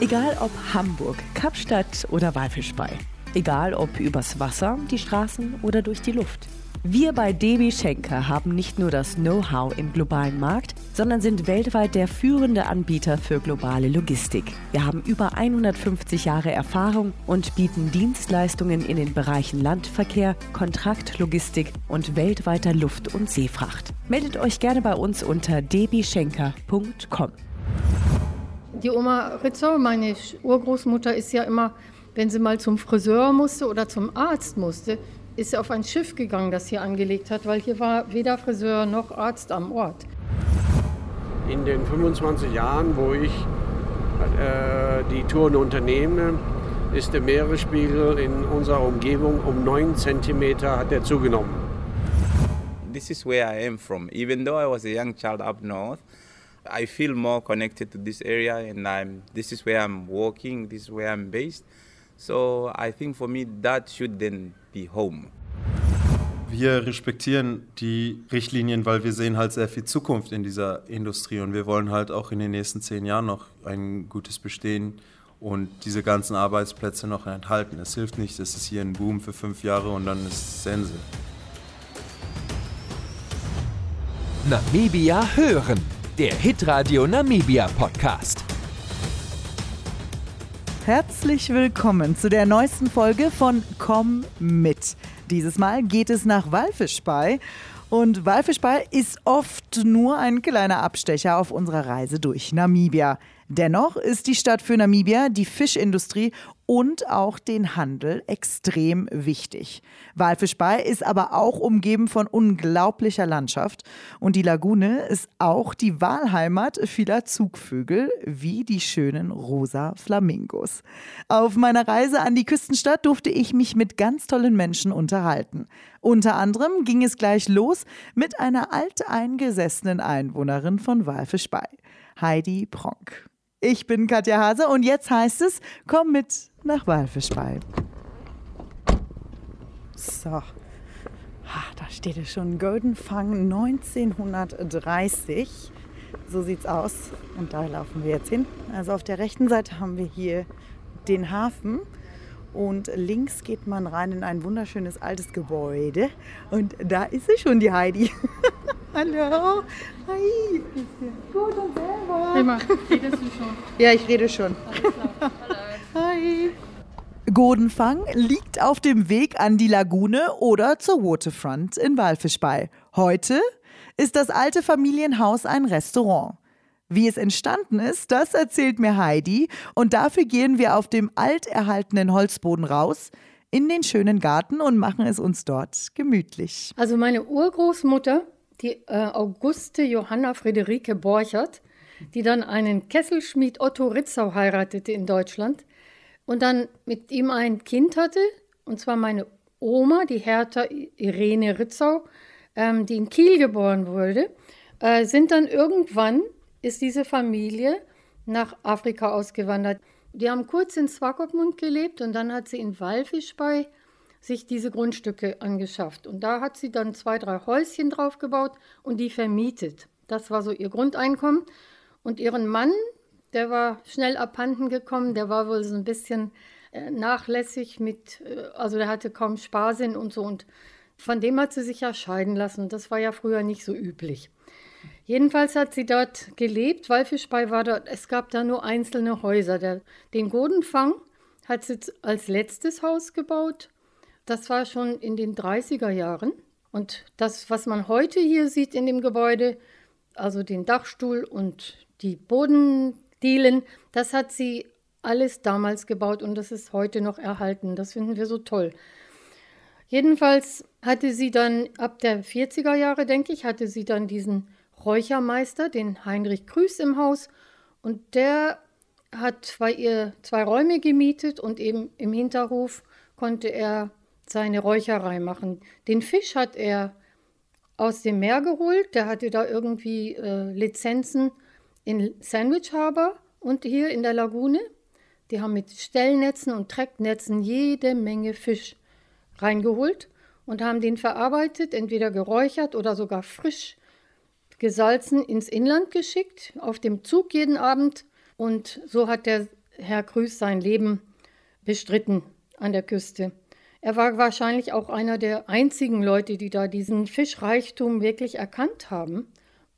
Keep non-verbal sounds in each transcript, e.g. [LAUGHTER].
Egal ob Hamburg, Kapstadt oder Walfischbei. Egal ob übers Wasser, die Straßen oder durch die Luft. Wir bei DB Schenker haben nicht nur das Know-how im globalen Markt, sondern sind weltweit der führende Anbieter für globale Logistik. Wir haben über 150 Jahre Erfahrung und bieten Dienstleistungen in den Bereichen Landverkehr, Kontraktlogistik und weltweiter Luft- und Seefracht. Meldet euch gerne bei uns unter dbschenker.com. Die Oma Ritzau, meine Urgroßmutter, ist ja immer, wenn sie mal zum Friseur musste oder zum Arzt musste, ist sie auf ein Schiff gegangen, das hier angelegt hat, weil hier war weder Friseur noch Arzt am Ort. In den 25 Jahren, wo ich äh, die Touren unternehme, ist der Meeresspiegel in unserer Umgebung um 9 cm hat er zugenommen. This is where I am from. Even though I was a young child up north, I feel more connected to this area, and I'm. This is where I'm working. This is where I'm based. So I think for me that should then be home. Wir respektieren die Richtlinien, weil wir sehen halt sehr viel Zukunft in dieser Industrie und wir wollen halt auch in den nächsten zehn Jahren noch ein gutes Bestehen und diese ganzen Arbeitsplätze noch enthalten. Es hilft nicht, es ist hier ein Boom für fünf Jahre und dann ist Sense. Namibia hören der Hitradio Namibia Podcast. Herzlich willkommen zu der neuesten Folge von Komm mit. Dieses Mal geht es nach Walfischbei. Und Walfischbei ist oft nur ein kleiner Abstecher auf unserer Reise durch Namibia. Dennoch ist die Stadt für Namibia, die Fischindustrie und auch den Handel extrem wichtig. Walfischbei ist aber auch umgeben von unglaublicher Landschaft und die Lagune ist auch die Wahlheimat vieler Zugvögel wie die schönen rosa Flamingos. Auf meiner Reise an die Küstenstadt durfte ich mich mit ganz tollen Menschen unterhalten. Unter anderem ging es gleich los mit einer alteingesessenen Einwohnerin von Walfischbei, Heidi Pronk. Ich bin Katja Hase und jetzt heißt es, komm mit nach Walfischbei. So, ah, da steht es schon, Golden Fang 1930. So sieht's aus und da laufen wir jetzt hin. Also auf der rechten Seite haben wir hier den Hafen und links geht man rein in ein wunderschönes altes Gebäude und da ist sie schon, die Heidi. [LAUGHS] Hallo. Hi. Gut und selber. Prima, redest du schon? Ja, ich rede schon. Hallo. Hi. Godenfang liegt auf dem Weg an die Lagune oder zur Waterfront in Walfischbei. Heute ist das alte Familienhaus ein Restaurant. Wie es entstanden ist, das erzählt mir Heidi und dafür gehen wir auf dem alterhaltenen Holzboden raus in den schönen Garten und machen es uns dort gemütlich. Also meine Urgroßmutter die äh, Auguste Johanna Friederike Borchert, die dann einen Kesselschmied Otto Ritzau heiratete in Deutschland und dann mit ihm ein Kind hatte, und zwar meine Oma, die Hertha Irene Ritzau, ähm, die in Kiel geboren wurde, äh, sind dann irgendwann, ist diese Familie nach Afrika ausgewandert. Die haben kurz in Swakopmund gelebt und dann hat sie in Walfisch bei sich diese Grundstücke angeschafft. Und da hat sie dann zwei, drei Häuschen drauf gebaut und die vermietet. Das war so ihr Grundeinkommen. Und ihren Mann, der war schnell abhanden gekommen, der war wohl so ein bisschen äh, nachlässig mit, äh, also der hatte kaum Sparsinn und so. Und von dem hat sie sich ja scheiden lassen. Das war ja früher nicht so üblich. Jedenfalls hat sie dort gelebt. Walfischbei war dort, es gab da nur einzelne Häuser. Der, den Godenfang hat sie als letztes Haus gebaut das war schon in den 30er Jahren. Und das, was man heute hier sieht in dem Gebäude, also den Dachstuhl und die Bodendielen, das hat sie alles damals gebaut und das ist heute noch erhalten. Das finden wir so toll. Jedenfalls hatte sie dann ab der 40er Jahre, denke ich, hatte sie dann diesen Räuchermeister, den Heinrich Krüß im Haus und der hat bei ihr zwei Räume gemietet und eben im Hinterhof konnte er seine Räucherei machen. Den Fisch hat er aus dem Meer geholt. Der hatte da irgendwie äh, Lizenzen in Sandwich Harbor und hier in der Lagune. Die haben mit Stellnetzen und Trecknetzen jede Menge Fisch reingeholt und haben den verarbeitet, entweder geräuchert oder sogar frisch gesalzen ins Inland geschickt, auf dem Zug jeden Abend. Und so hat der Herr Krüß sein Leben bestritten an der Küste. Er war wahrscheinlich auch einer der einzigen Leute, die da diesen Fischreichtum wirklich erkannt haben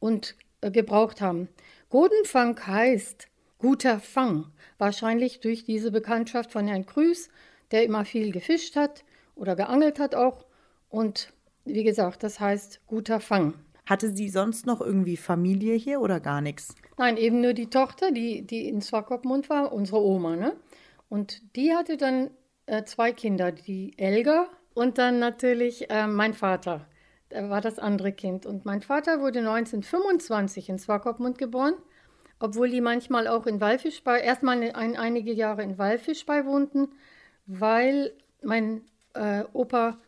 und äh, gebraucht haben. Godenfang heißt guter Fang, wahrscheinlich durch diese Bekanntschaft von Herrn Krüß, der immer viel gefischt hat oder geangelt hat auch. Und wie gesagt, das heißt guter Fang. Hatte sie sonst noch irgendwie Familie hier oder gar nichts? Nein, eben nur die Tochter, die, die in Swakopmund war, unsere Oma. Ne? Und die hatte dann äh, zwei Kinder, die Elga und dann natürlich äh, mein Vater. Der war das andere Kind. Und mein Vater wurde 1925 in Swakopmund geboren, obwohl die manchmal auch in Walfischbei, erstmal ein, einige Jahre in Walfischbei wohnten, weil mein äh, Opa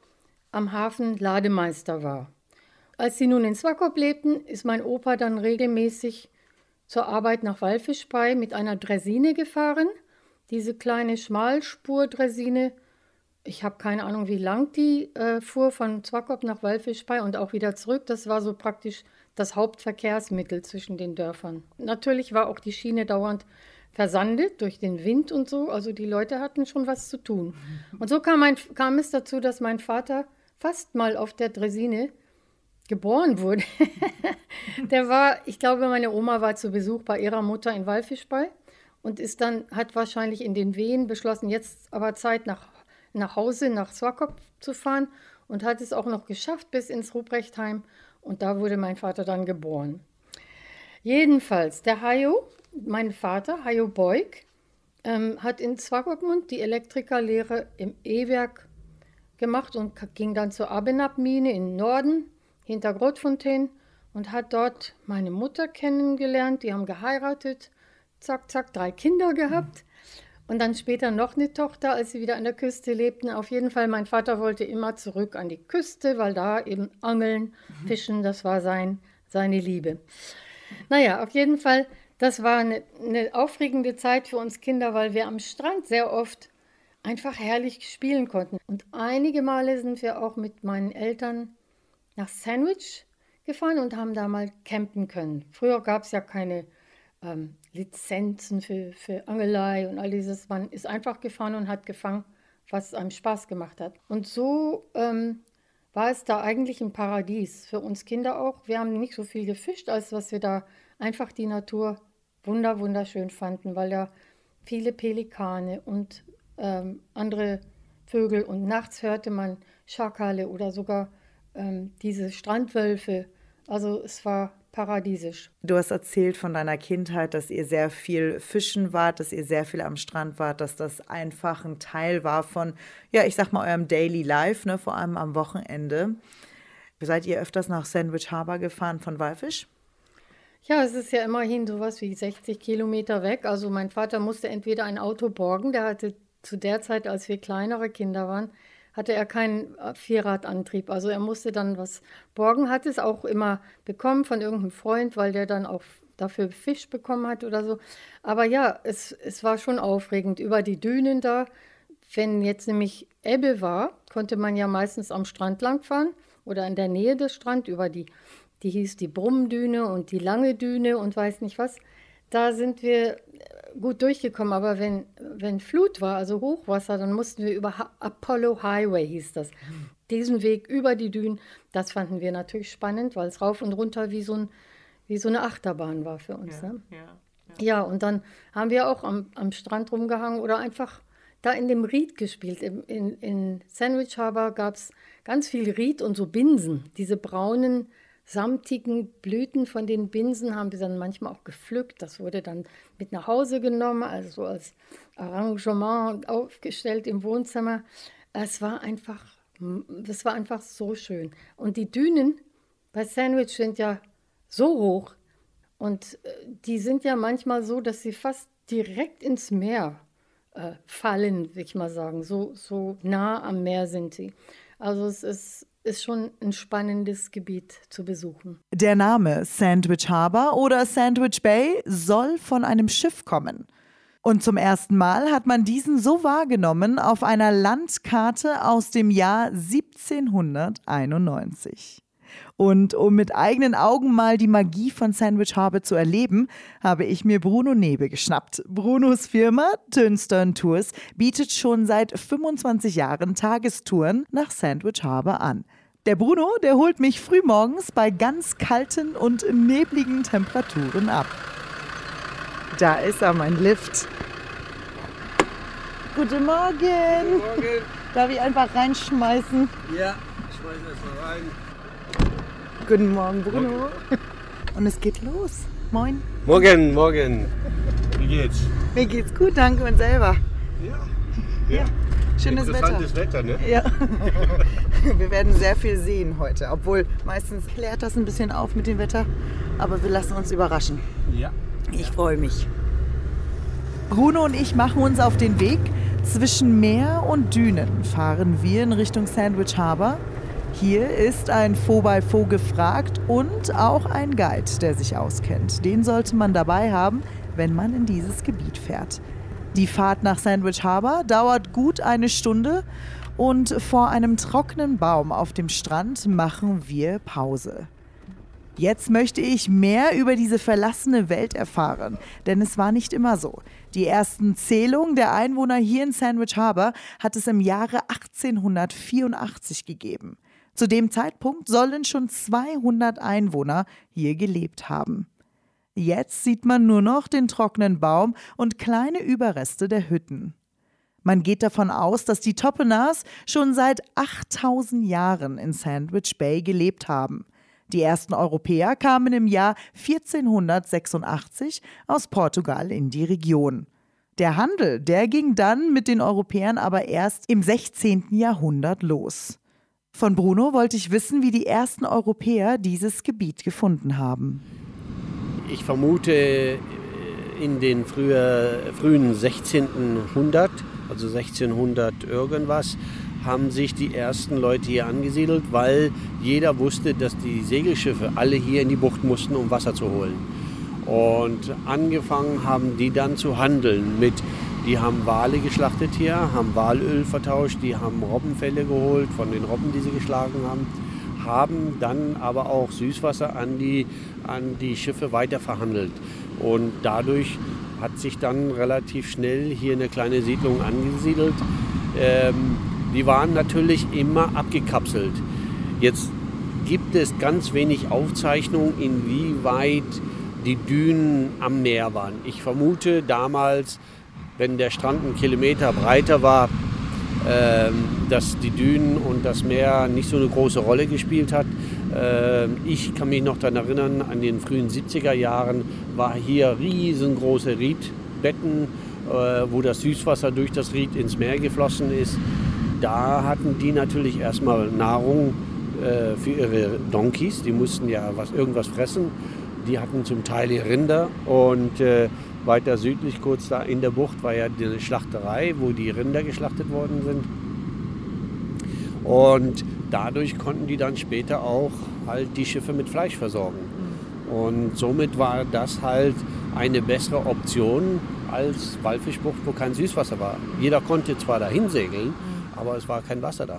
am Hafen Lademeister war. Als sie nun in Swakop lebten, ist mein Opa dann regelmäßig zur Arbeit nach Walfischbei mit einer Dresine gefahren. Diese kleine Schmalspur-Dresine, ich habe keine Ahnung, wie lang die äh, fuhr von Swakop nach Walfischbei und auch wieder zurück. Das war so praktisch das Hauptverkehrsmittel zwischen den Dörfern. Natürlich war auch die Schiene dauernd versandet durch den Wind und so. Also die Leute hatten schon was zu tun. Und so kam, mein, kam es dazu, dass mein Vater fast mal auf der Dresine geboren wurde. [LAUGHS] der war, ich glaube, meine Oma war zu Besuch bei ihrer Mutter in Walfischbei und ist dann, hat wahrscheinlich in den Wehen beschlossen, jetzt aber Zeit nach, nach Hause, nach Swakop zu fahren und hat es auch noch geschafft bis ins Ruprechtheim und da wurde mein Vater dann geboren. Jedenfalls, der Hayo, mein Vater, Hayo Beug, ähm, hat in Swakopmund die Elektrikerlehre im E-Werk gemacht und ging dann zur Abenab-Mine im Norden hinter Grotfontein und hat dort meine Mutter kennengelernt. Die haben geheiratet, zack, zack, drei Kinder gehabt. Und dann später noch eine Tochter, als sie wieder an der Küste lebten. Auf jeden Fall, mein Vater wollte immer zurück an die Küste, weil da eben Angeln, Fischen, das war sein, seine Liebe. Naja, auf jeden Fall, das war eine, eine aufregende Zeit für uns Kinder, weil wir am Strand sehr oft einfach herrlich spielen konnten. Und einige Male sind wir auch mit meinen Eltern nach Sandwich gefahren und haben da mal campen können. Früher gab es ja keine ähm, Lizenzen für, für Angelei und all dieses. Man ist einfach gefahren und hat gefangen, was einem Spaß gemacht hat. Und so ähm, war es da eigentlich ein Paradies für uns Kinder auch. Wir haben nicht so viel gefischt, als was wir da einfach die Natur wunder wunderschön fanden, weil da viele Pelikane und ähm, andere Vögel und nachts hörte man Schakale oder sogar ähm, diese Strandwölfe. Also es war paradiesisch. Du hast erzählt von deiner Kindheit, dass ihr sehr viel fischen wart, dass ihr sehr viel am Strand wart, dass das einfach ein Teil war von, ja, ich sag mal, eurem Daily Life, ne, vor allem am Wochenende. Seid ihr öfters nach Sandwich Harbor gefahren von Walfisch? Ja, es ist ja immerhin sowas wie 60 Kilometer weg. Also mein Vater musste entweder ein Auto borgen, der hatte zu der Zeit, als wir kleinere Kinder waren, hatte er keinen äh, Vierradantrieb. Also er musste dann was borgen, hat es auch immer bekommen von irgendeinem Freund, weil der dann auch dafür Fisch bekommen hat oder so. Aber ja, es, es war schon aufregend über die Dünen da. Wenn jetzt nämlich Ebbe war, konnte man ja meistens am Strand langfahren oder in der Nähe des Strands über die, die hieß die Brummdüne und die Lange Düne und weiß nicht was. Da sind wir gut durchgekommen, aber wenn, wenn Flut war, also Hochwasser, dann mussten wir über ha Apollo Highway, hieß das. Diesen Weg über die Dünen, das fanden wir natürlich spannend, weil es rauf und runter wie so, ein, wie so eine Achterbahn war für uns. Ja, ne? ja, ja. ja, und dann haben wir auch am, am Strand rumgehangen oder einfach da in dem Ried gespielt. In, in, in Sandwich Harbor gab es ganz viel Ried und so Binsen, diese braunen samtigen Blüten von den Binsen haben sie dann manchmal auch gepflückt. Das wurde dann mit nach Hause genommen, also als Arrangement aufgestellt im Wohnzimmer. Es war einfach, das war einfach so schön. Und die Dünen bei Sandwich sind ja so hoch und äh, die sind ja manchmal so, dass sie fast direkt ins Meer äh, fallen, will ich mal sagen. So, so nah am Meer sind sie. Also es ist ist schon ein spannendes Gebiet zu besuchen. Der Name Sandwich Harbor oder Sandwich Bay soll von einem Schiff kommen. Und zum ersten Mal hat man diesen so wahrgenommen auf einer Landkarte aus dem Jahr 1791. Und um mit eigenen Augen mal die Magie von Sandwich Harbor zu erleben, habe ich mir Bruno Nebe geschnappt. Brunos Firma Tünstern Tours bietet schon seit 25 Jahren Tagestouren nach Sandwich Harbor an. Der Bruno, der holt mich frühmorgens bei ganz kalten und nebligen Temperaturen ab. Da ist er, mein Lift. Guten Morgen. Guten Morgen. Darf ich einfach reinschmeißen? Ja, schmeiß erst mal rein. Guten Morgen, Bruno. Und es geht los. Moin. Morgen, morgen. Wie geht's? Mir geht's gut, danke und selber. Ja. ja. Schönes Interessantes Wetter, ne? Ja. [LAUGHS] Wir werden sehr viel sehen heute, obwohl meistens klärt das ein bisschen auf mit dem Wetter, aber wir lassen uns überraschen. Ja. Ich freue mich. Bruno und ich machen uns auf den Weg. Zwischen Meer und Dünen fahren wir in Richtung Sandwich Harbor. Hier ist ein Faux-by-Faux gefragt und auch ein Guide, der sich auskennt. Den sollte man dabei haben, wenn man in dieses Gebiet fährt. Die Fahrt nach Sandwich Harbor dauert gut eine Stunde und vor einem trockenen Baum auf dem Strand machen wir Pause. Jetzt möchte ich mehr über diese verlassene Welt erfahren, denn es war nicht immer so. Die ersten Zählungen der Einwohner hier in Sandwich Harbor hat es im Jahre 1884 gegeben. Zu dem Zeitpunkt sollen schon 200 Einwohner hier gelebt haben. Jetzt sieht man nur noch den trockenen Baum und kleine Überreste der Hütten. Man geht davon aus, dass die Toppenars schon seit 8000 Jahren in Sandwich Bay gelebt haben. Die ersten Europäer kamen im Jahr 1486 aus Portugal in die Region. Der Handel, der ging dann mit den Europäern aber erst im 16. Jahrhundert los. Von Bruno wollte ich wissen, wie die ersten Europäer dieses Gebiet gefunden haben. Ich vermute äh, in den früher, frühen 16. Jahrhundert, also 1600 irgendwas, haben sich die ersten Leute hier angesiedelt, weil jeder wusste, dass die Segelschiffe alle hier in die Bucht mussten, um Wasser zu holen. Und angefangen haben die dann zu handeln mit, die haben Wale geschlachtet hier, haben Walöl vertauscht, die haben Robbenfelle geholt von den Robben, die sie geschlagen haben, haben dann aber auch Süßwasser an die, an die Schiffe weiter verhandelt. Und dadurch hat sich dann relativ schnell hier eine kleine Siedlung angesiedelt. Ähm, die waren natürlich immer abgekapselt. Jetzt gibt es ganz wenig Aufzeichnungen, inwieweit die Dünen am Meer waren. Ich vermute damals, wenn der Strand einen Kilometer breiter war, äh, dass die Dünen und das Meer nicht so eine große Rolle gespielt hat. Äh, ich kann mich noch daran erinnern, an den frühen 70er Jahren war hier riesengroße Riedbetten, äh, wo das Süßwasser durch das Ried ins Meer geflossen ist da hatten die natürlich erstmal Nahrung äh, für ihre Donkeys. Die mussten ja was, irgendwas fressen. Die hatten zum Teil Rinder und äh, weiter südlich, kurz da in der Bucht, war ja die Schlachterei, wo die Rinder geschlachtet worden sind. Und dadurch konnten die dann später auch halt die Schiffe mit Fleisch versorgen. Und somit war das halt eine bessere Option als Walfischbucht, wo kein Süßwasser war. Jeder konnte zwar dahin segeln, aber es war kein Wasser da.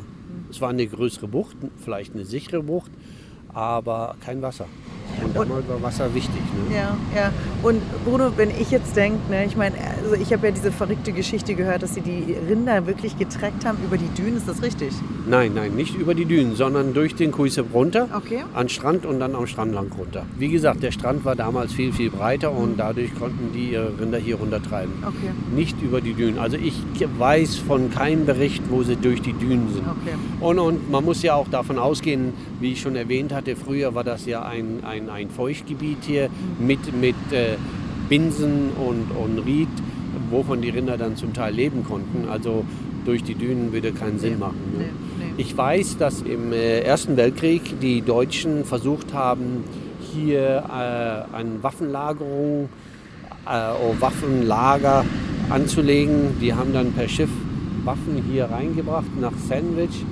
Es war eine größere Bucht, vielleicht eine sichere Bucht, aber kein Wasser. Und damals war Wasser wichtig. Ne? Ja, ja. Und Bruno, wenn ich jetzt denke, ne, ich meine, also ich habe ja diese verrückte Geschichte gehört, dass sie die Rinder wirklich getreckt haben über die Dünen. Ist das richtig? Nein, nein, nicht über die Dünen, sondern durch den Kuisep runter, Okay. an Strand und dann am Strand lang runter. Wie gesagt, der Strand war damals viel, viel breiter und dadurch konnten die ihre Rinder hier runtertreiben. Okay. Nicht über die Dünen. Also ich weiß von keinem Bericht, wo sie durch die Dünen sind. Okay. Und, und man muss ja auch davon ausgehen, wie ich schon erwähnt hatte, früher war das ja ein, ein, ein Feuchtgebiet hier mit, mit äh, Binsen und, und Ried, wovon die Rinder dann zum Teil leben konnten. Also durch die Dünen würde keinen Sinn machen. Ne? Ich weiß, dass im äh, Ersten Weltkrieg die Deutschen versucht haben, hier äh, eine Waffenlagerung, äh, oh, Waffenlager anzulegen. Die haben dann per Schiff Waffen hier reingebracht nach Sandwich.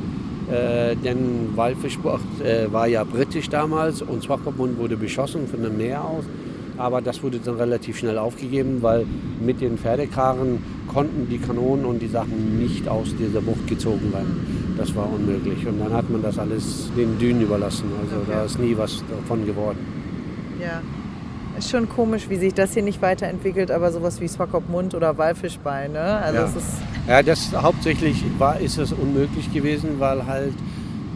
Äh, denn Walfischbucht äh, war ja britisch damals und Swakopmund wurde beschossen von dem Meer aus. Aber das wurde dann relativ schnell aufgegeben, weil mit den Pferdekarren konnten die Kanonen und die Sachen nicht aus dieser Bucht gezogen werden. Das war unmöglich. Und dann hat man das alles den Dünen überlassen. Also Okay. da ist nie was davon geworden. Ja. Ist schon komisch, wie sich das hier nicht weiterentwickelt, aber sowas wie Swakopmund oder Walfischbein, ne? Also Ja. es ist Ja, das hauptsächlich war, ist es unmöglich gewesen, weil halt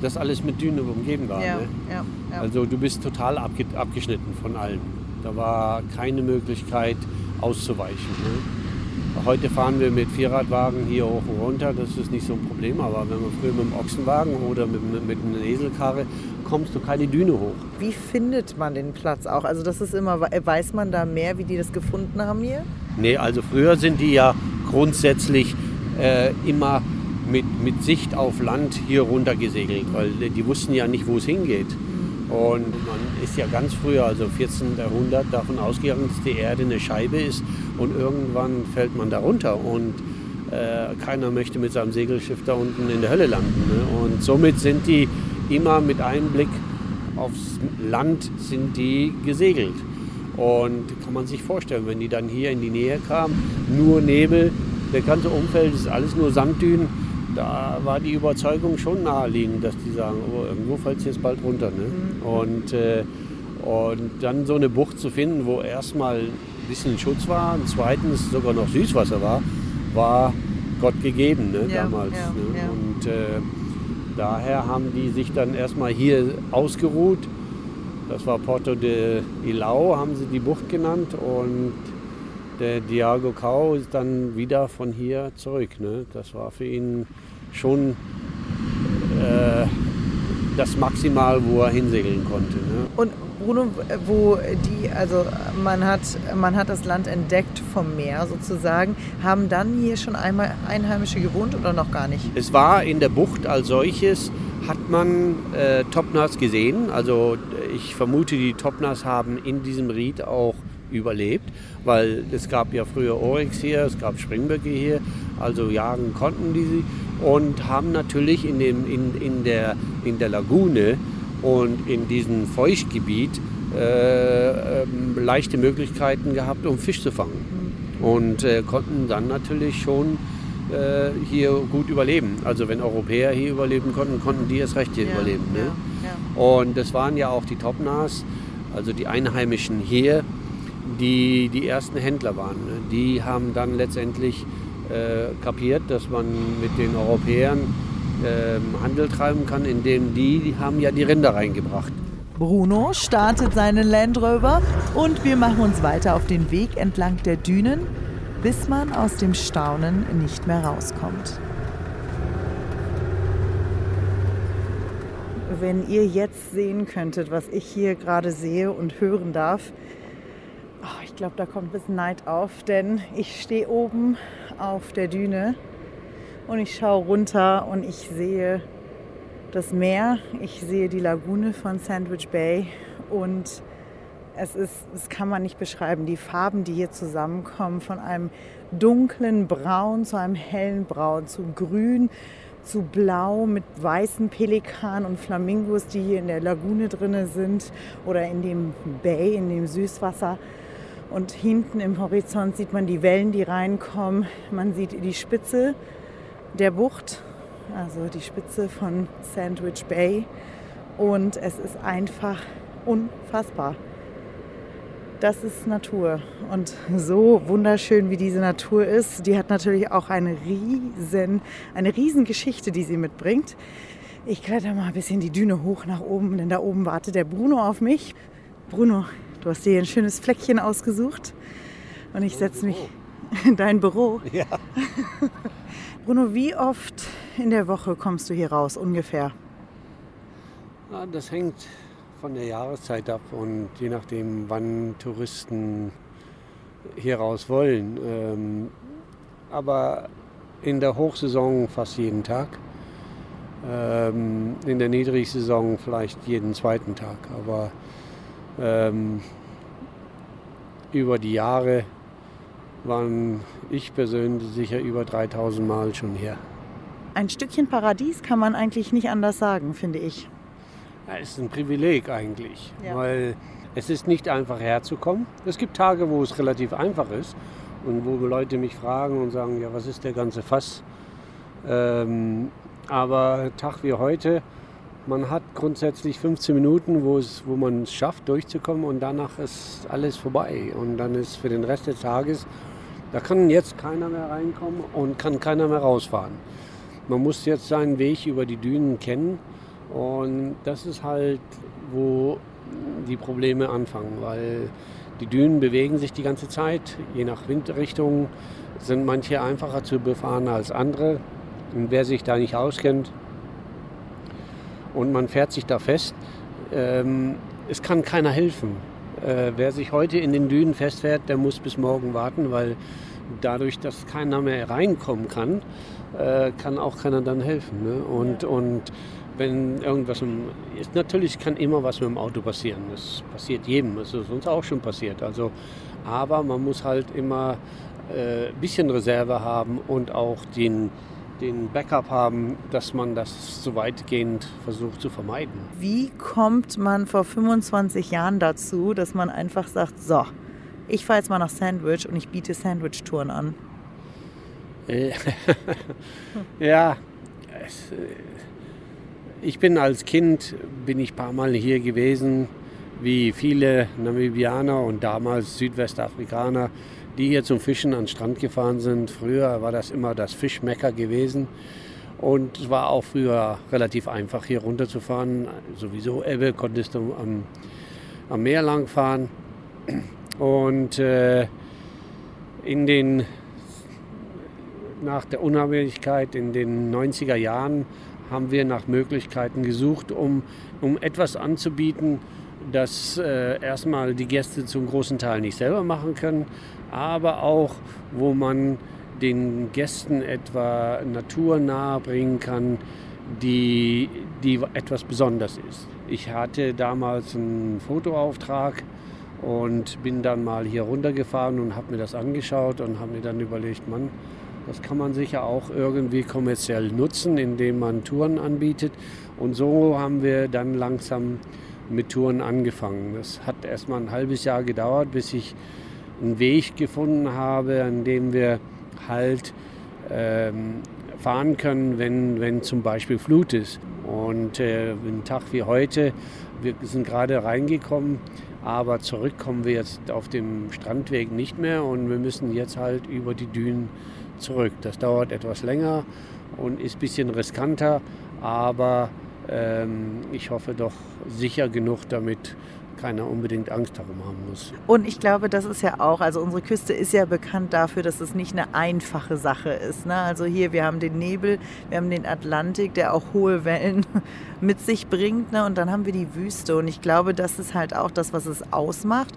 das alles mit Dünen umgeben war. ja, Ne? ja, ja. Also du bist total abge abgeschnitten von allem. Da war keine Möglichkeit auszuweichen. Ne? Heute fahren wir mit Vierradwagen hier hoch und runter, das ist nicht so ein Problem. Aber wenn man früher mit dem Ochsenwagen oder mit, mit, mit einer Eselkarre, kommst du keine Düne hoch. Wie findet man den Platz auch? Also das ist immer, weiß man da mehr, wie die das gefunden haben hier? Nee, also früher sind die ja grundsätzlich äh, immer mit, mit Sicht auf Land hier runter gesegelt, weil die wussten ja nicht, wo es hingeht. Und man ist ja ganz früher, also im 14. Jahrhundert, davon ausgegangen, dass die Erde eine Scheibe ist und irgendwann fällt man da runter und äh, keiner möchte mit seinem Segelschiff da unten in der Hölle landen. Ne? Und somit sind die immer mit einem Blick aufs Land sind die gesegelt. Und kann man sich vorstellen, wenn die dann hier in die Nähe kamen, nur Nebel, der ganze Umfeld ist alles nur Sanddünen, da war die Überzeugung schon naheliegend, dass die sagen, oh, irgendwo fällt es jetzt bald runter. Ne? Und, äh, und dann so eine Bucht zu finden, wo erstmal ein bisschen Schutz war und zweitens sogar noch Süßwasser war, war Gott gegeben ne, Ja, damals. ja, ne? ja. Und äh, daher haben die sich dann erstmal hier ausgeruht. Das war Porto de Ilau, haben sie die Bucht genannt. Und der Diago Cao ist dann wieder von hier zurück. Ne? Das war für ihn schon äh, das Maximal, wo er hinsegeln konnte. Ne? Und Bruno, wo die, also man hat, man hat das Land entdeckt vom Meer sozusagen, haben dann hier schon einmal Einheimische gewohnt oder noch gar nicht? Es war in der Bucht als solches, hat man äh, Topnas gesehen. Also ich vermute, die Topnas haben in diesem Ried auch überlebt, weil es gab ja früher Oryx hier, es gab Springböcke hier, also jagen konnten die sie und haben natürlich in, dem, in, in, der, in der Lagune und in diesem Feuchtgebiet äh, ähm, leichte Möglichkeiten gehabt, um Fisch zu fangen. Und äh, konnten dann natürlich schon äh, hier gut überleben. Also wenn Europäer hier überleben konnten, konnten die erst recht hier überleben. Ne? ja. Und das waren ja auch die Topnas, also die Einheimischen hier, die die ersten Händler waren. Ne? Die haben dann letztendlich äh, kapiert, dass man mit den Europäern ähm, Handel treiben kann, indem die, die haben ja die Rinder reingebracht. Bruno startet seinen Land Rover und wir machen uns weiter auf den Weg entlang der Dünen, bis man aus dem Staunen nicht mehr rauskommt. Wenn ihr jetzt sehen könntet, was ich hier gerade sehe und hören darf, oh, ich glaube, da kommt ein bisschen Neid auf, denn ich stehe oben auf der Düne und ich schaue runter und ich sehe das Meer, ich sehe die Lagune von Sandwich Bay und es ist, das kann man nicht beschreiben, die Farben, die hier zusammenkommen, von einem dunklen Braun zu einem hellen Braun, zu Grün, zu Blau mit weißen Pelikanen und Flamingos, die hier in der Lagune drinne sind oder in dem Bay, in dem Süßwasser. Und hinten im Horizont sieht man die Wellen, die reinkommen. Man sieht die Spitze der Bucht, also die Spitze von Sandwich Bay. Und es ist einfach unfassbar. Das ist Natur. Und so wunderschön wie diese Natur ist, die hat natürlich auch eine riesen, eine riesen Geschichte, die sie mitbringt. Ich kletter mal ein bisschen die Düne hoch nach oben, denn da oben wartet der Bruno auf mich. Bruno, du hast dir ein schönes Fleckchen ausgesucht und ich setze mich in dein Büro. Ja. [LAUGHS] Bruno, wie oft in der Woche kommst du hier raus ungefähr? Ja, das hängt von der Jahreszeit ab und je nachdem, wann Touristen hier raus wollen. Ähm, aber in der Hochsaison fast jeden Tag. Ähm, in der Niedrigsaison vielleicht jeden zweiten Tag. Aber ähm, über die Jahre waren ich persönlich sicher über 3000 Mal schon hier. Ein Stückchen Paradies kann man eigentlich nicht anders sagen, finde ich. Ja, es ist ein Privileg eigentlich, Ja. weil es ist nicht einfach herzukommen. Es gibt Tage, wo es relativ einfach ist und wo Leute mich fragen und sagen, ja, was ist der ganze Fass? Ähm, Aber Tag wie heute, man hat grundsätzlich 15 Minuten, wo, es, wo man es schafft, durchzukommen und danach ist alles vorbei. Und dann ist für den Rest des Tages, da kann jetzt keiner mehr reinkommen und kann keiner mehr rausfahren. Man muss jetzt seinen Weg über die Dünen kennen und das ist halt, wo die Probleme anfangen, weil die Dünen bewegen sich die ganze Zeit. Je nach Windrichtung sind manche einfacher zu befahren als andere. Und wer sich da nicht auskennt und man fährt sich da fest, ähm, es kann keiner helfen. Äh, wer sich heute in den Dünen festfährt, der muss bis morgen warten, weil dadurch, dass keiner mehr reinkommen kann, äh, kann auch keiner dann helfen. Ne? Und, und wenn irgendwas ist, natürlich kann immer was mit dem Auto passieren. Das passiert jedem. Das ist uns auch schon passiert. Also, aber man muss halt immer ein äh, bisschen Reserve haben und auch den, den Backup haben, dass man das so weitgehend versucht zu vermeiden. Wie kommt man vor 25 Jahren dazu, dass man einfach sagt, so, ich fahre jetzt mal nach Sandwich und ich biete Sandwich-Touren an? Äh, [LAUGHS] ja, äh, ich bin als Kind, bin ich ein paar Mal hier gewesen, wie viele Namibianer und damals Südwestafrikaner, die hier zum Fischen an den Strand gefahren sind. Früher war das immer das Fischmecker gewesen. Und es war auch früher relativ einfach, hier runterzufahren. Sowieso Ebbe konntest du am, am Meer lang fahren. Und äh, in den, nach der Unabhängigkeit in den 90er Jahren haben wir nach Möglichkeiten gesucht, um, um etwas anzubieten, das äh, erstmal die Gäste zum großen Teil nicht selber machen können, aber auch, wo man den Gästen etwa Natur nahe bringen kann, die, die etwas Besonderes ist. Ich hatte damals einen Fotoauftrag und bin dann mal hier runtergefahren und habe mir das angeschaut und habe mir dann überlegt, Mann, das kann man sicher auch irgendwie kommerziell nutzen, indem man Touren anbietet. Und so haben wir dann langsam mit Touren angefangen. Das hat erst mal ein halbes Jahr gedauert, bis ich einen Weg gefunden habe, an dem wir halt ähm, fahren können, wenn, wenn zum Beispiel Flut ist. Und äh, ein Tag wie heute, wir sind gerade reingekommen, aber zurückkommen wir jetzt auf dem Strandweg nicht mehr und wir müssen jetzt halt über die Dünen zurück. Das dauert etwas länger und ist ein bisschen riskanter, aber ähm, ich hoffe doch sicher genug, damit keiner unbedingt Angst darum haben muss. Und ich glaube, das ist ja auch, also unsere Küste ist ja bekannt dafür, dass es nicht eine einfache Sache ist. Ne? Also hier, wir haben den Nebel, wir haben den Atlantik, der auch hohe Wellen [LAUGHS] mit sich bringt. Ne? Und dann haben wir die Wüste. Und ich glaube, das ist halt auch das, was es ausmacht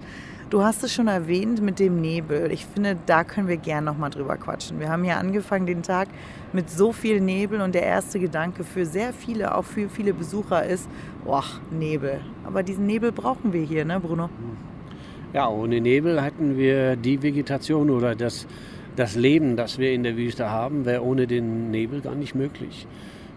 Du hast es schon erwähnt mit dem Nebel. Ich finde, da können wir gern noch mal drüber quatschen. Wir haben hier angefangen den Tag mit so viel Nebel und der erste Gedanke für sehr viele, auch für viele Besucher ist, boah, Nebel. Aber diesen Nebel brauchen wir hier, ne, Bruno? Ja, ohne Nebel hätten wir die Vegetation oder das, das Leben, das wir in der Wüste haben, wäre ohne den Nebel gar nicht möglich.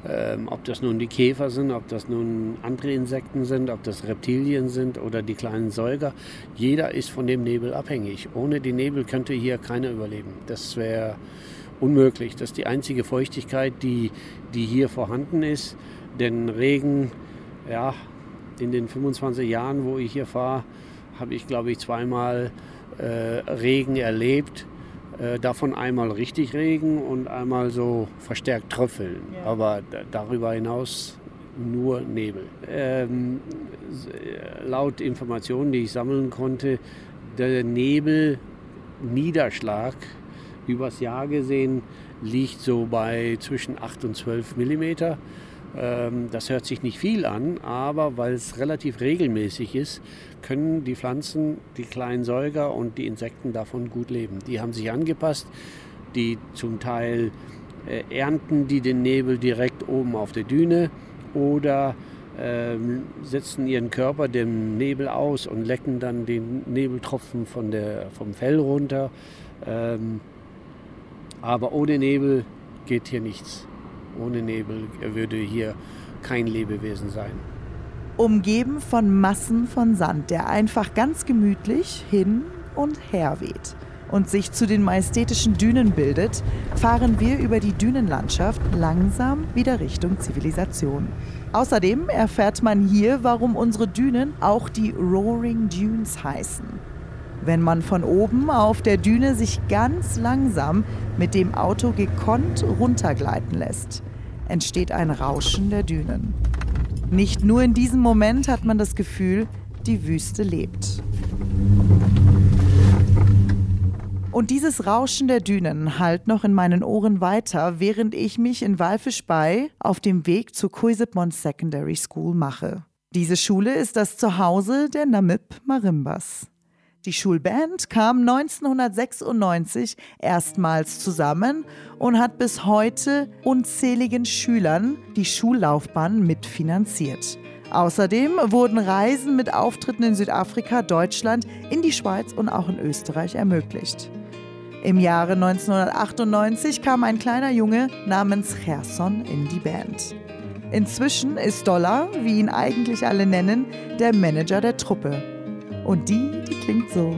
Ähm, ob das nun die Käfer sind, ob das nun andere Insekten sind, ob das Reptilien sind oder die kleinen Säuger. Jeder ist von dem Nebel abhängig. Ohne den Nebel könnte hier keiner überleben. Das wäre unmöglich. Das ist die einzige Feuchtigkeit, die, die hier vorhanden ist. Denn Regen, ja, in den 25 Jahren, wo ich hier fahre, habe ich, glaube ich, zweimal äh, Regen erlebt. Äh, davon einmal richtig Regen und einmal so verstärkt Tröpfeln. Ja. Aber darüber hinaus nur Nebel. Ähm, laut Informationen, die ich sammeln konnte, der Nebelniederschlag übers Jahr gesehen liegt so bei zwischen 8 und 12 Millimeter. Ähm, das hört sich nicht viel an, aber weil es relativ regelmäßig ist, können die Pflanzen, die kleinen Säuger und die Insekten davon gut leben. Die haben sich angepasst, die zum Teil äh, ernten die den Nebel direkt oben auf der Düne oder ähm, setzen ihren Körper dem Nebel aus und lecken dann den Nebeltropfen von der, vom Fell runter. Ähm, aber ohne Nebel geht hier nichts. Ohne Nebel würde hier kein Lebewesen sein. Umgeben von Massen von Sand, der einfach ganz gemütlich hin und her weht. und sich zu den majestätischen Dünen bildet, fahren wir über die Dünenlandschaft langsam wieder Richtung Zivilisation. Außerdem erfährt man hier, warum unsere Dünen auch die Roaring Dunes heißen. Wenn man von oben auf der Düne sich ganz langsam mit dem Auto gekonnt runtergleiten lässt, entsteht ein Rauschen der Dünen. Nicht nur in diesem Moment hat man das Gefühl, die Wüste lebt. Und dieses Rauschen der Dünen hallt noch in meinen Ohren weiter, während ich mich in Walfisch Bay auf dem Weg zur Kuisipmont Secondary School mache. Diese Schule ist das Zuhause der Namib Marimbas. Die Schulband kam 1996 erstmals zusammen und hat bis heute unzähligen Schülern die Schullaufbahn mitfinanziert. Außerdem wurden Reisen mit Auftritten in Südafrika, Deutschland, in die Schweiz und auch in Österreich ermöglicht. Im Jahre 1998 kam ein kleiner Junge namens Gerson in die Band. Inzwischen ist Dollar, wie ihn eigentlich alle nennen, der Manager der Truppe. Und die, die klingt so.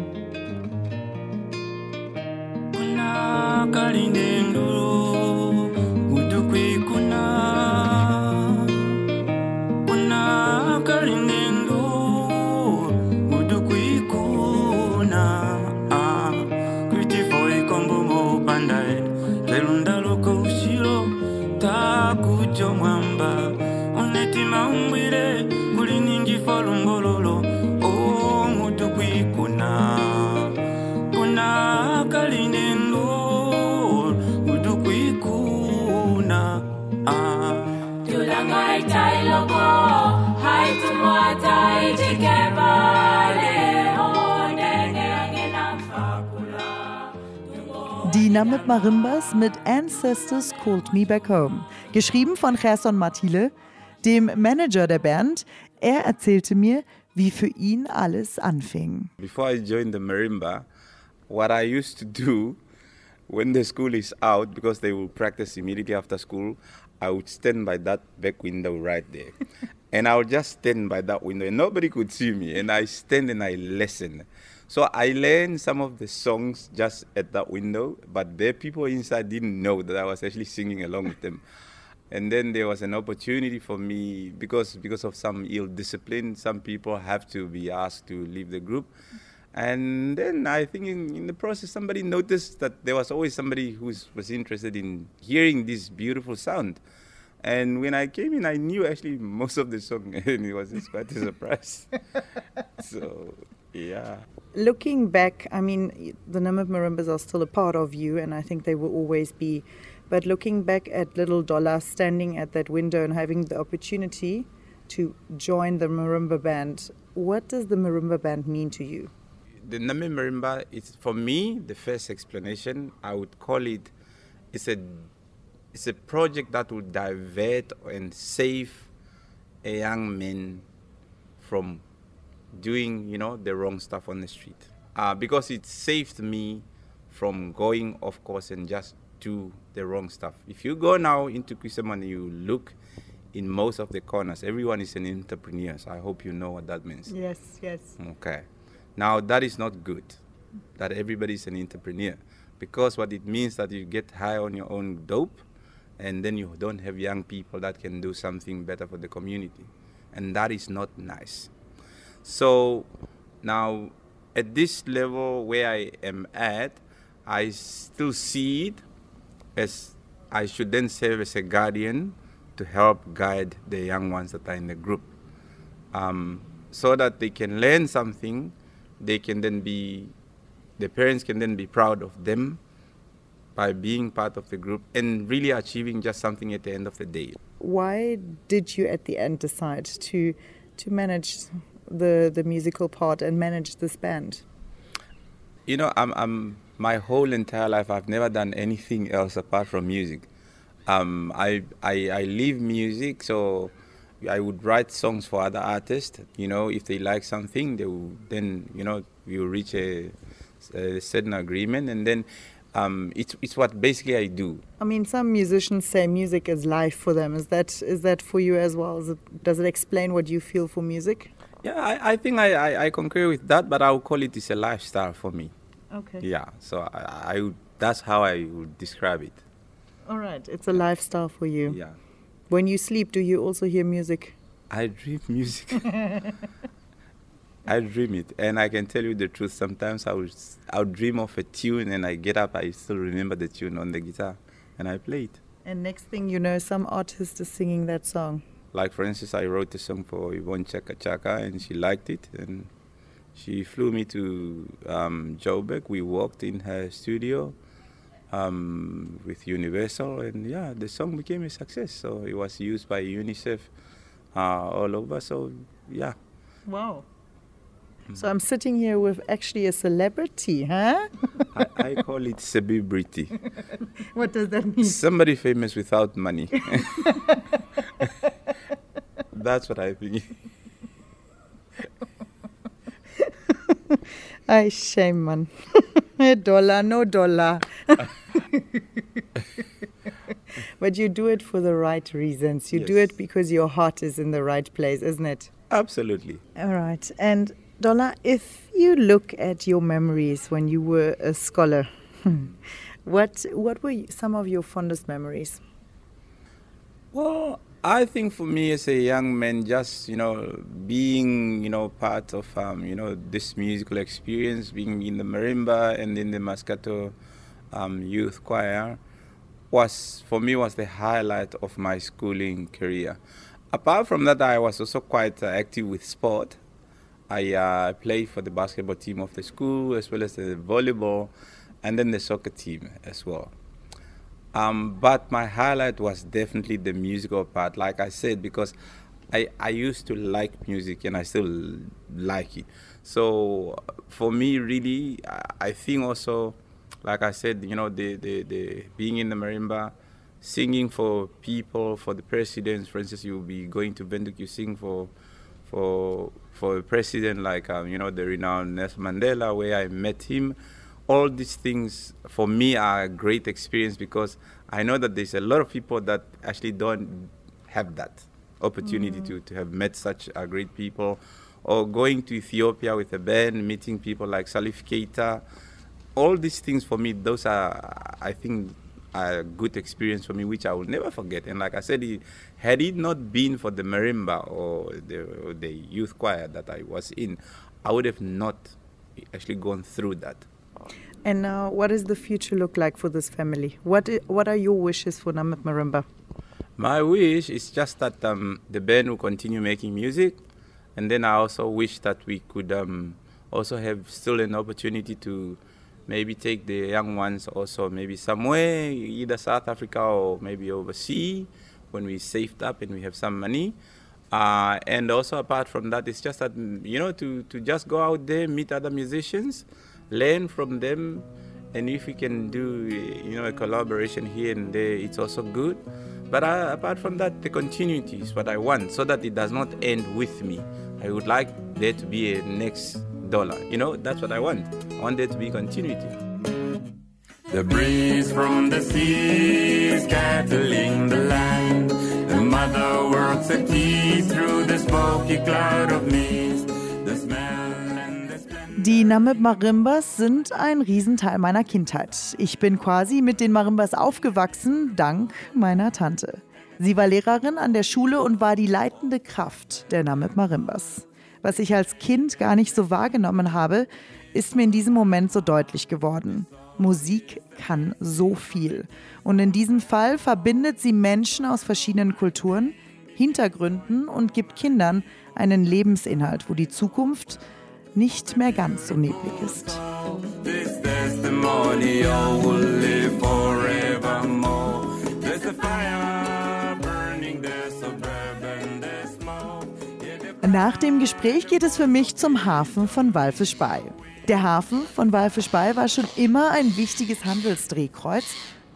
Die Namib Marimbas mit Ancestors Called Me Back Home. Geschrieben von Gerson Matile, dem Manager der Band. Er erzählte mir, wie für ihn alles anfing. Before I joined the marimba, what I used to do when the school is out, because they will practice immediately after school, I would stand by that back window right there. [LAUGHS] and I would just stand by that window, and nobody could see me. And I stand and I listen. So I learned some of the songs just at that window, but the people inside didn't know that I was actually singing along with them. And then there was an opportunity for me because because of some ill discipline, some people have to be asked to leave the group. And then I think in, in the process, somebody noticed that there was always somebody who was interested in hearing this beautiful sound. And when I came in, I knew actually most of the song, [LAUGHS] and it was quite a surprise. [LAUGHS] so, yeah. Looking back, I mean, the Namib Marimbas are still a part of you, and I think they will always be. But looking back at Little Dollar standing at that window and having the opportunity to join the marimba band, what does the marimba band mean to you? The Namib Marimba is, for me, the first explanation, I would call it, it's a it's a project that will divert and save a young man from doing, you know, the wrong stuff on the street. Uh, because it saved me from going off course and just do the wrong stuff. If you go now into Kuisaman, you look in most of the corners, everyone is an entrepreneur. So I hope you know what that means. Yes, yes. Okay. Now that is not good. That everybody is an entrepreneur, because what it means that you get high on your own dope, and then you don't have young people that can do something better for the community, and that is not nice. So now at this level where I am at, I still see it as I should then serve as a guardian to help guide the young ones that are in the group, um, so that they can learn something. They can then be, the parents can then be proud of them by being part of the group and really achieving just something at the end of the day. Why did you at the end decide to to manage the the musical part and manage this band? You know, I'm, I'm my whole entire life I've never done anything else apart from music. Um, I, I I live music, so I would write songs for other artists. You know, if they like something, they will then you know we will reach a, a certain agreement, and then um, it's it's what basically I do. I mean, some musicians say music is life for them. Is that is that for you as well? It, does it explain what you feel for music? Yeah, I, I think I, I, I, concur with that, but I would call it is a lifestyle for me. Okay. Yeah, so I, I would, that's how I would describe it. All right. It's a lifestyle for you. Yeah. When you sleep, do you also hear music? I dream music. [LAUGHS] I dream it, and I can tell you the truth. Sometimes I would I would dream of a tune, and I get up, I still remember the tune on the guitar, and I play it. And next thing you know, some artist is singing that song. Like for instance, I wrote a song for Yvonne Chaka Chaka, and she liked it, and she flew me to um, Joburg. We walked in her studio um, with Universal, and yeah, the song became a success. So it was used by UNICEF uh, all over. So yeah. Wow. So I'm sitting here with actually a celebrity, huh? I, I call it celebrity. [LAUGHS] what does that mean? Somebody famous without money. [LAUGHS] That's what I think. [LAUGHS] I shame, man. A [LAUGHS] eh, dollar, no dollar. [LAUGHS] but you do it for the right reasons. You do it because your heart is in the right place, isn't it? Absolutely. All right. And Dola, if you look at your memories when you were a scholar, what what were some of your fondest memories? Well, I think for me as a young man, just you know, being you know part of um, you know this musical experience, being in the marimba and in the Mascato um, youth choir, was for me was the highlight of my schooling career. Apart from that, I was also quite uh, active with sport. I uh, played for the basketball team of the school as well as the volleyball, and then the soccer team as well. Um, but my highlight was definitely the musical part, like I said, because I, I used to like music and I still like it. So for me, really, I- think also, like I said, you know, the, the, the being in the marimba, singing for people, for the presidents. For instance, you'll be going to Windhoek, you sing for for for a president like um, you know the renowned Nelson Mandela, where I met him. All these things for me are a great experience because I know that there's a lot of people that actually don't have that opportunity to, to have met such uh, great people, or going to Ethiopia with a band, meeting people like Salif Keita. All these things for me, those are I think a good experience for me, which I will never forget. And like I said, it, had it not been for the marimba or the, or the youth choir that I was in, I would have not actually gone through that. And now, what does the future look like for this family? What what are your wishes for Namat Marimba? My wish is just that um, the band will continue making music, and then I also wish that we could um, also have still an opportunity to maybe take the young ones also maybe somewhere, either South Africa or maybe overseas, when we saved up and we have some money. Uh, and also apart from that, it's just that you know to to just go out there, meet other musicians, learn from them, and if we can do you know a collaboration here and there, it's also good. But uh, apart from that, the continuity is what I want, so that it does not end with me. I would like there to be a next dollar. You know, that's what I want. I want there to be continuity. The breeze from the sea is the land. The mother works a key through the smoky cloud of mist. The smell. Die Namib Marimbas sind ein Riesenteil meiner Kindheit. Ich bin quasi mit den Marimbas aufgewachsen, dank meiner Tante. Sie war Lehrerin an der Schule und war die leitende Kraft der Namib Marimbas. Was ich als Kind gar nicht so wahrgenommen habe, ist mir in diesem Moment so deutlich geworden. Musik kann so viel. Und in diesem Fall verbindet sie Menschen aus verschiedenen Kulturen, Hintergründen und gibt Kindern einen Lebensinhalt, wo die Zukunft nicht mehr ganz so neblig ist. The Nach dem Gespräch geht es für mich zum Hafen von Walfischbei. Der Hafen von Walfischbei war schon immer ein wichtiges Handelsdrehkreuz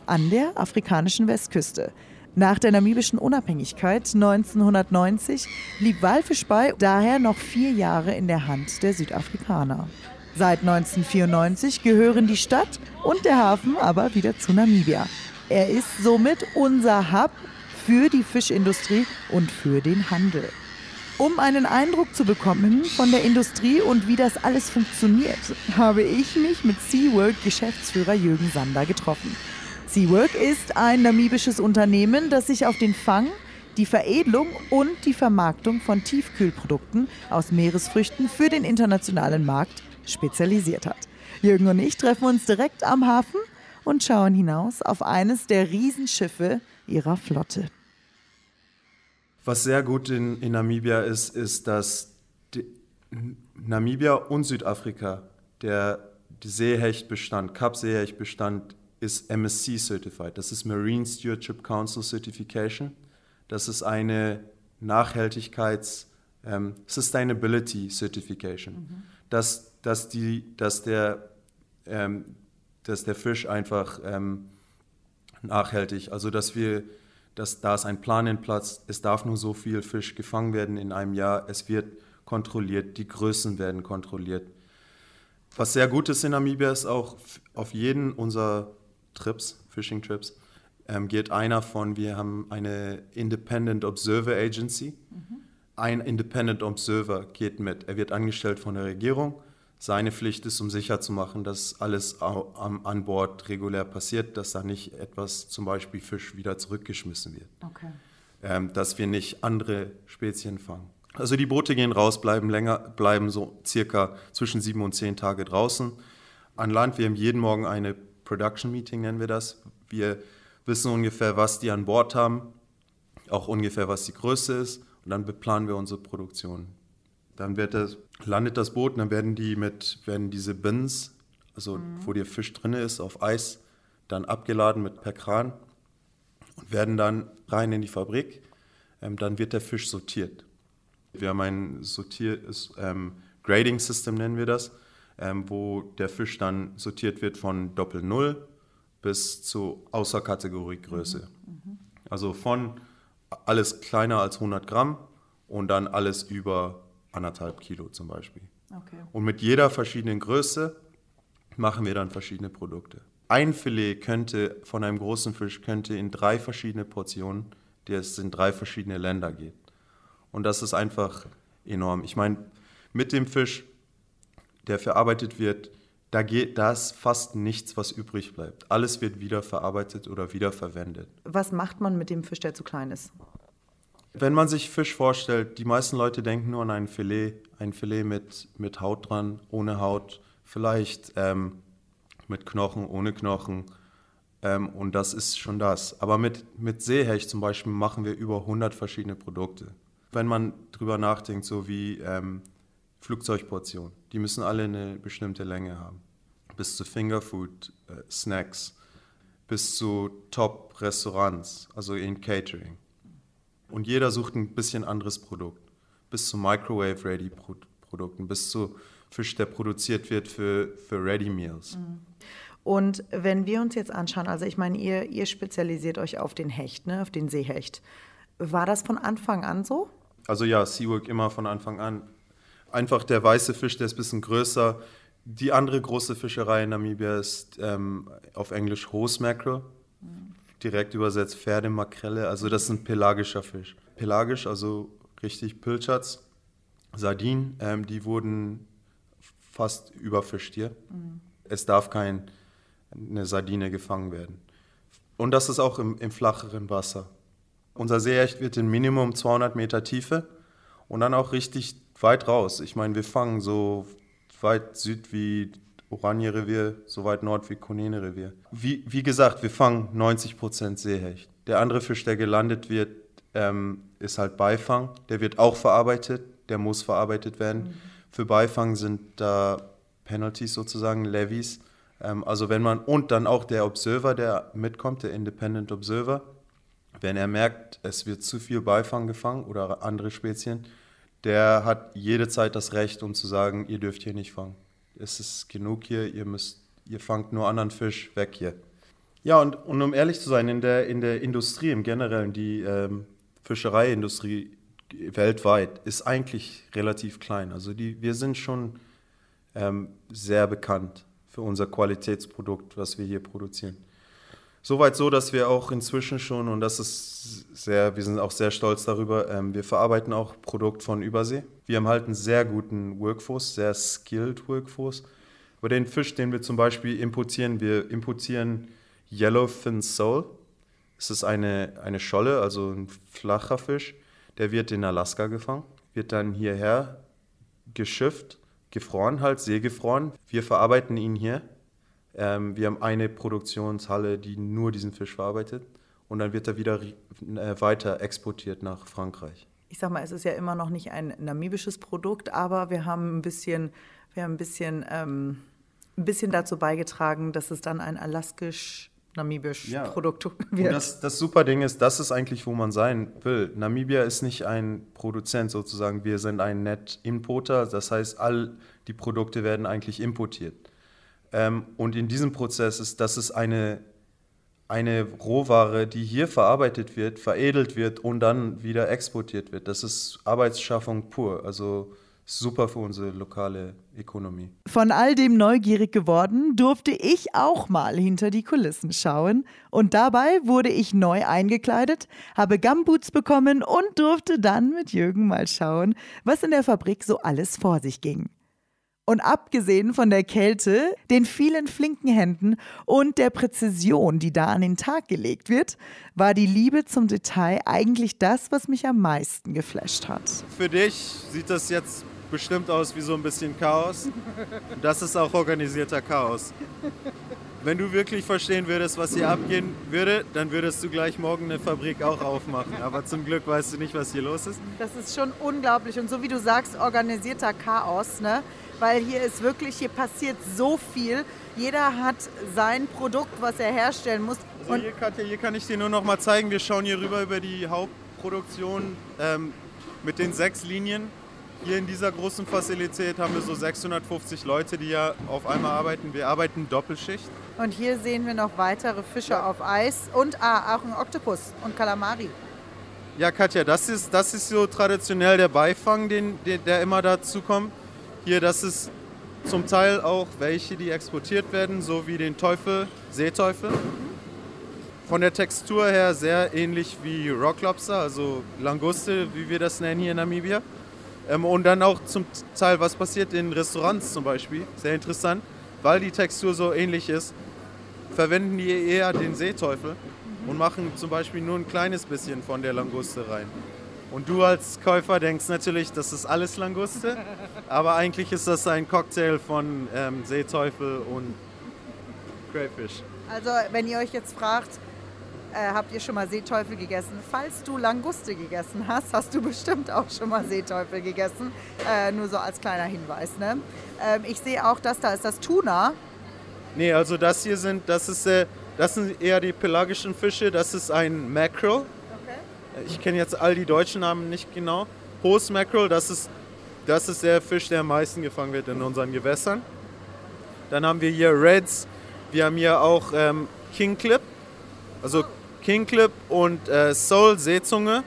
an der afrikanischen Westküste. Nach der namibischen Unabhängigkeit 1990 blieb Walfischbei daher noch vier Jahre in der Hand der Südafrikaner. Seit 1994 gehören die Stadt und der Hafen aber wieder zu Namibia. Er ist somit unser Hub für die Fischindustrie und für den Handel. Um einen Eindruck zu bekommen von der Industrie und wie das alles funktioniert, habe ich mich mit SeaWorld Geschäftsführer Jürgen Sander getroffen. SeaWork ist ein namibisches Unternehmen, das sich auf den Fang, die Veredelung und die Vermarktung von Tiefkühlprodukten aus Meeresfrüchten für den internationalen Markt spezialisiert hat. Jürgen und ich treffen uns direkt am Hafen und schauen hinaus auf eines der Riesenschiffe ihrer Flotte. Was sehr gut in, in Namibia ist, ist, dass Namibia und Südafrika der Seehechtbestand, Kap-Seehechtbestand ist MSC Certified. Das ist Marine Stewardship Council Certification. Das ist eine Nachhaltigkeits- ähm, Sustainability Certification. Mhm. Dass, dass, die, dass, der, ähm, dass der Fisch einfach ähm, nachhaltig, also dass wir dass da ist ein Plan in Platz, es darf nur so viel Fisch gefangen werden in einem Jahr, es wird kontrolliert, die Größen werden kontrolliert. Was sehr gut ist in Namibia ist auch auf jeden unserer Trips, Fishing Trips, ähm, geht einer von, wir haben eine Independent Observer Agency. Mhm. Ein Independent Observer geht mit. Er wird angestellt von der Regierung. Seine Pflicht ist, um sicherzumachen, dass alles an Bord regulär passiert, dass da nicht etwas, zum Beispiel Fisch, wieder zurückgeschmissen wird. Okay. Ähm, dass wir nicht andere Spezien fangen. Also die Boote gehen raus, bleiben länger, bleiben so circa zwischen sieben und zehn Tage draußen. An Land, wir haben jeden Morgen eine Production Meeting, nennen wir das. Wir wissen ungefähr, was die an Bord haben, auch ungefähr, was die Größe ist und dann beplanen wir unsere Produktion. Dann das, landet das Boot und dann werden die mit, werden diese Bins, also mhm. wo der Fisch drin ist, auf Eis, dann abgeladen mit per Kran und werden dann rein in die Fabrik. Ähm, dann wird der Fisch sortiert. Wir haben ein Sortier ähm, Grading System nennen wir das, ähm, wo der Fisch dann sortiert wird von Doppel Null bis zu Außerkategoriegröße. Mhm. Mhm. Also von alles kleiner als 100 Gramm und dann alles über anderthalb Kilo zum Beispiel. Okay. Und mit jeder verschiedenen Größe machen wir dann verschiedene Produkte. Ein Filet könnte von einem großen Fisch könnte in drei verschiedene Portionen, die es in drei verschiedene Länder geht. Und das ist einfach enorm. Ich meine, mit dem Fisch, der verarbeitet wird, da geht das fast nichts, was übrig bleibt. Alles wird wiederverarbeitet oder wiederverwendet. Was macht man mit dem Fisch, der zu klein ist? Wenn man sich Fisch vorstellt, die meisten Leute denken nur an ein Filet, ein Filet mit, mit Haut dran, ohne Haut, vielleicht ähm, mit Knochen, ohne Knochen. Ähm, und das ist schon das. Aber mit, mit Seehecht zum Beispiel machen wir über 100 verschiedene Produkte. Wenn man drüber nachdenkt, so wie ähm, Flugzeugportionen, die müssen alle eine bestimmte Länge haben. Bis zu Fingerfood, äh, Snacks, bis zu Top-Restaurants, also in Catering. Und jeder sucht ein bisschen anderes Produkt. Bis zu Microwave-Ready-Produkten, bis zu Fisch, der produziert wird für, für Ready Meals. Mhm. Und wenn wir uns jetzt anschauen, also ich meine, ihr, ihr spezialisiert euch auf den Hecht, ne, auf den Seehecht. War das von Anfang an so? Also ja, SeaWork immer von Anfang an. Einfach der weiße Fisch, der ist ein bisschen größer. Die andere große Fischerei in Namibia ist ähm, auf Englisch Hose Mackerel. Direkt übersetzt Pferdemakrelle. Also das ist ein pelagischer Fisch. Pelagisch, also richtig Pilchards, Sardinen, ähm, die wurden fast überfischt hier. Mhm. Es darf keine Sardine gefangen werden. Und das ist auch im, im flacheren Wasser. Unser Seehecht wird in Minimum 200 Meter Tiefe und dann auch richtig weit raus. Ich meine, wir fangen so weit süd wie Oranje-Revier, so weit Nord wie Konene-Revier. Wie, wie gesagt, wir fangen 90% Seehecht. Der andere Fisch, der gelandet wird, ähm, ist halt Beifang. Der wird auch verarbeitet, der muss verarbeitet werden. Mhm. Für Beifang sind da Penalties sozusagen, Levies. Ähm, also wenn man, und dann auch der Observer, der mitkommt, der Independent Observer, wenn er merkt, es wird zu viel Beifang gefangen oder andere Spezien, der hat jede Zeit das Recht, um zu sagen, ihr dürft hier nicht fangen es ist genug hier, ihr müsst, ihr fangt nur anderen Fisch weg hier. Ja, und, und um ehrlich zu sein, in der, in der Industrie im Generellen, die ähm, Fischereiindustrie weltweit ist eigentlich relativ klein. Also die, wir sind schon ähm, sehr bekannt für unser Qualitätsprodukt, was wir hier produzieren. Soweit so, dass wir auch inzwischen schon, und das ist sehr, wir sind auch sehr stolz darüber, ähm, wir verarbeiten auch Produkt von Übersee. Wir haben halt einen sehr guten Workforce, sehr skilled Workforce. Aber den Fisch, den wir zum Beispiel importieren, wir importieren Yellowfin Sole. Es ist eine, eine Scholle, also ein flacher Fisch. Der wird in Alaska gefangen, wird dann hierher geschifft, gefroren halt, seegefroren. Wir verarbeiten ihn hier ähm, wir haben eine Produktionshalle, die nur diesen Fisch verarbeitet und dann wird er wieder äh, weiter exportiert nach Frankreich. Ich sag mal, es ist ja immer noch nicht ein namibisches Produkt, aber wir haben ein bisschen, wir haben ein bisschen, ähm, ein bisschen dazu beigetragen, dass es dann ein alaskisch namibisch ja. Produkt wird. Und das, das super Ding ist, das ist eigentlich, wo man sein will. Namibia ist nicht ein Produzent sozusagen, wir sind ein Net-Importer, das heißt, all die Produkte werden eigentlich importiert. Ähm, und in diesem Prozess ist, das ist eine, eine Rohware, die hier verarbeitet wird, veredelt wird und dann wieder exportiert wird. Das ist Arbeitsschaffung pur. Also super für unsere lokale Ökonomie. Von all dem neugierig geworden, durfte ich auch mal hinter die Kulissen schauen. Und dabei wurde ich neu eingekleidet, habe Gumboots bekommen und durfte dann mit Jürgen mal schauen, was in der Fabrik so alles vor sich ging. Und abgesehen von der Kälte, den vielen flinken Händen und der Präzision, die da an den Tag gelegt wird, war die Liebe zum Detail eigentlich das, was mich am meisten geflasht hat. Für dich sieht das jetzt bestimmt aus wie so ein bisschen Chaos. Das ist auch organisierter Chaos. Wenn du wirklich verstehen würdest, was hier abgehen würde, dann würdest du gleich morgen eine Fabrik auch aufmachen. Aber zum Glück weißt du nicht, was hier los ist. Das ist schon unglaublich. Und so wie du sagst, organisierter Chaos, ne? Weil hier ist wirklich, hier passiert so viel. Jeder hat sein Produkt, was er herstellen muss. Also hier, Katja, hier kann ich dir nur noch mal zeigen, wir schauen hier rüber über die Hauptproduktion ähm, mit den sechs Linien. Hier in dieser großen Fazilität haben wir so 650 Leute, die ja auf einmal arbeiten. Wir arbeiten Doppelschicht. Und hier sehen wir noch weitere Fische ja. auf Eis und ah, auch ein Oktopus und Kalamari. Ja, Katja, das ist, das ist so traditionell der Beifang, den, der, der immer dazu kommt. Hier, das ist zum Teil auch welche, die exportiert werden, so wie den Teufel, Seeteufel. Von der Textur her sehr ähnlich wie Rocklobster, also Languste, wie wir das nennen hier in Namibia. Ähm, und dann auch zum Teil, was passiert in Restaurants zum Beispiel, sehr interessant, weil die Textur so ähnlich ist, verwenden die eher den Seeteufel und machen zum Beispiel nur ein kleines bisschen von der Languste rein. Und du als Käufer denkst natürlich, das ist alles Languste, aber eigentlich ist das ein Cocktail von ähm, Seeteufel und Crayfish. Also wenn ihr euch jetzt fragt, äh, habt ihr schon mal Seeteufel gegessen? Falls du Languste gegessen hast, hast du bestimmt auch schon mal Seeteufel gegessen. Äh, nur so als kleiner Hinweis. Ne? Ähm, ich sehe auch, dass da ist das Tuna. Nee, also das hier sind, das ist, äh, das sind eher die pelagischen Fische. Das ist ein Mackerel ich kenne jetzt all die deutschen Namen nicht genau. Host Mackerel, das ist, das ist der Fisch, der am meisten gefangen wird in unseren Gewässern. Dann haben wir hier Reds, wir haben hier auch ähm, King Clip, also King Clip und äh, Soul Seezunge.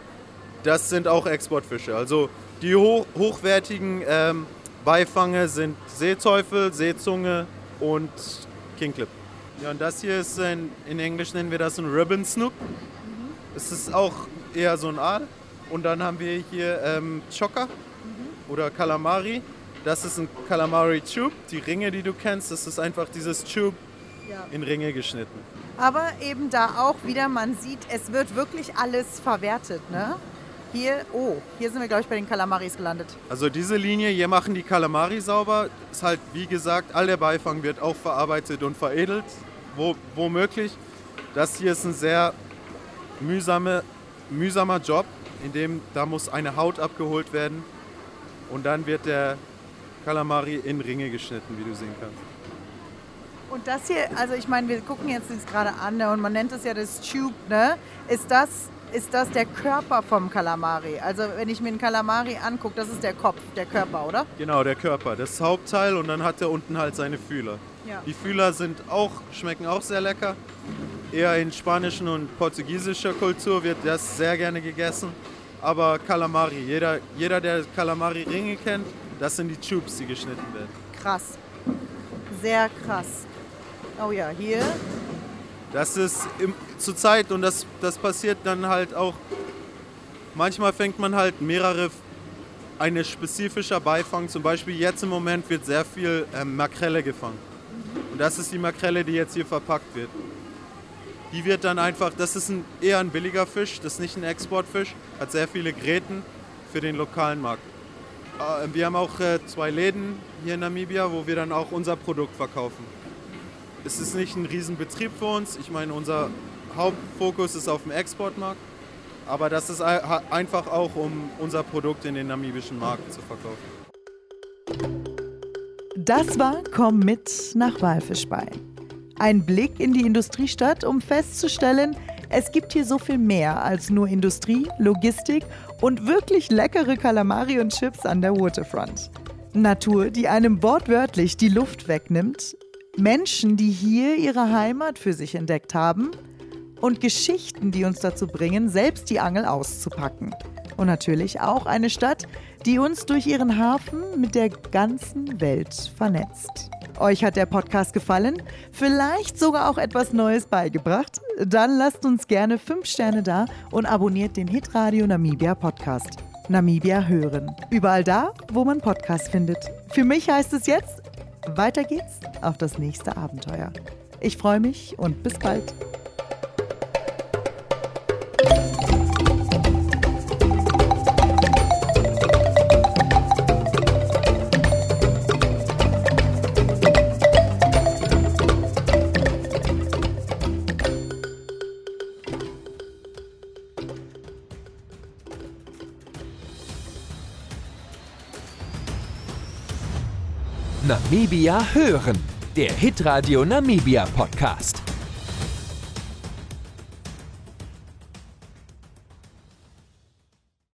Das sind auch Exportfische. Also die hoch, hochwertigen ähm, Beifange sind Seeteufel, Seezunge und King Clip. Ja, und das hier ist in, in Englisch nennen wir das ein Ribbon Snook. Es ist auch eher so ein Aal. Und dann haben wir hier ähm, Choka mhm. oder Calamari. Das ist ein Calamari Tube. Die Ringe, die du kennst, das ist einfach dieses Tube ja. in Ringe geschnitten. Aber eben da auch wieder, man sieht, es wird wirklich alles verwertet. Ne? Hier, oh, hier sind wir, glaube ich, bei den Kalamaris gelandet. Also diese Linie, hier machen die Kalamari sauber. Ist halt, wie gesagt, all der Beifang wird auch verarbeitet und veredelt, wo, womöglich. Das hier ist ein sehr mühsame mühsamer Job, in dem da muss eine Haut abgeholt werden und dann wird der Kalamari in Ringe geschnitten, wie du sehen kannst. Und das hier, also ich meine, wir gucken jetzt das gerade an ne, und man nennt es ja das Tube, ne? Ist das, ist das der Körper vom Kalamari? Also wenn ich mir einen Kalamari angucke, das ist der Kopf, der Körper, oder? Genau, der Körper, das Hauptteil und dann hat er unten halt seine Fühler. Ja. Die Fühler sind auch, schmecken auch sehr lecker eher in spanischen und portugiesischer Kultur wird das sehr gerne gegessen. Aber Calamari, jeder, jeder der Calamari-Ringe kennt, das sind die Tubes, die geschnitten werden. Krass. Sehr krass. Oh ja, hier. Das ist im, zur Zeit und das, das passiert dann halt auch. Manchmal fängt man halt mehrere, eine spezifischer Beifang. Zum Beispiel jetzt im Moment wird sehr viel ähm, Makrele gefangen. Und das ist die Makrele, die jetzt hier verpackt wird. Die wird dann einfach, das ist ein, eher ein billiger Fisch, das ist nicht ein Exportfisch, hat sehr viele Gräten für den lokalen Markt. Äh, wir haben auch äh, zwei Läden hier in Namibia, wo wir dann auch unser Produkt verkaufen. Es ist nicht ein Riesenbetrieb für uns. Ich meine, unser Hauptfokus ist auf dem Exportmarkt. Aber das ist einfach auch, um unser Produkt in den namibischen Markt zu verkaufen. Das war Komm mit nach Walfischbei. Ein Blick in die Industriestadt, um festzustellen, es gibt hier so viel mehr als nur Industrie, Logistik und wirklich leckere Kalamari und Chips an der Waterfront. Natur, die einem wortwörtlich die Luft wegnimmt, Menschen, die hier ihre Heimat für sich entdeckt haben und Geschichten, die uns dazu bringen, selbst die Angel auszupacken. Und natürlich auch eine Stadt, die uns durch ihren Hafen mit der ganzen Welt vernetzt. Euch hat der Podcast gefallen? Vielleicht sogar auch etwas Neues beigebracht? Dann lasst uns gerne 5 Sterne da und abonniert den Hitradio Namibia Podcast. Namibia hören. Überall da, wo man Podcasts findet. Für mich heißt es jetzt, weiter geht's auf das nächste Abenteuer. Ich freue mich und bis bald. Namibia hören, der Hitradio Namibia Podcast.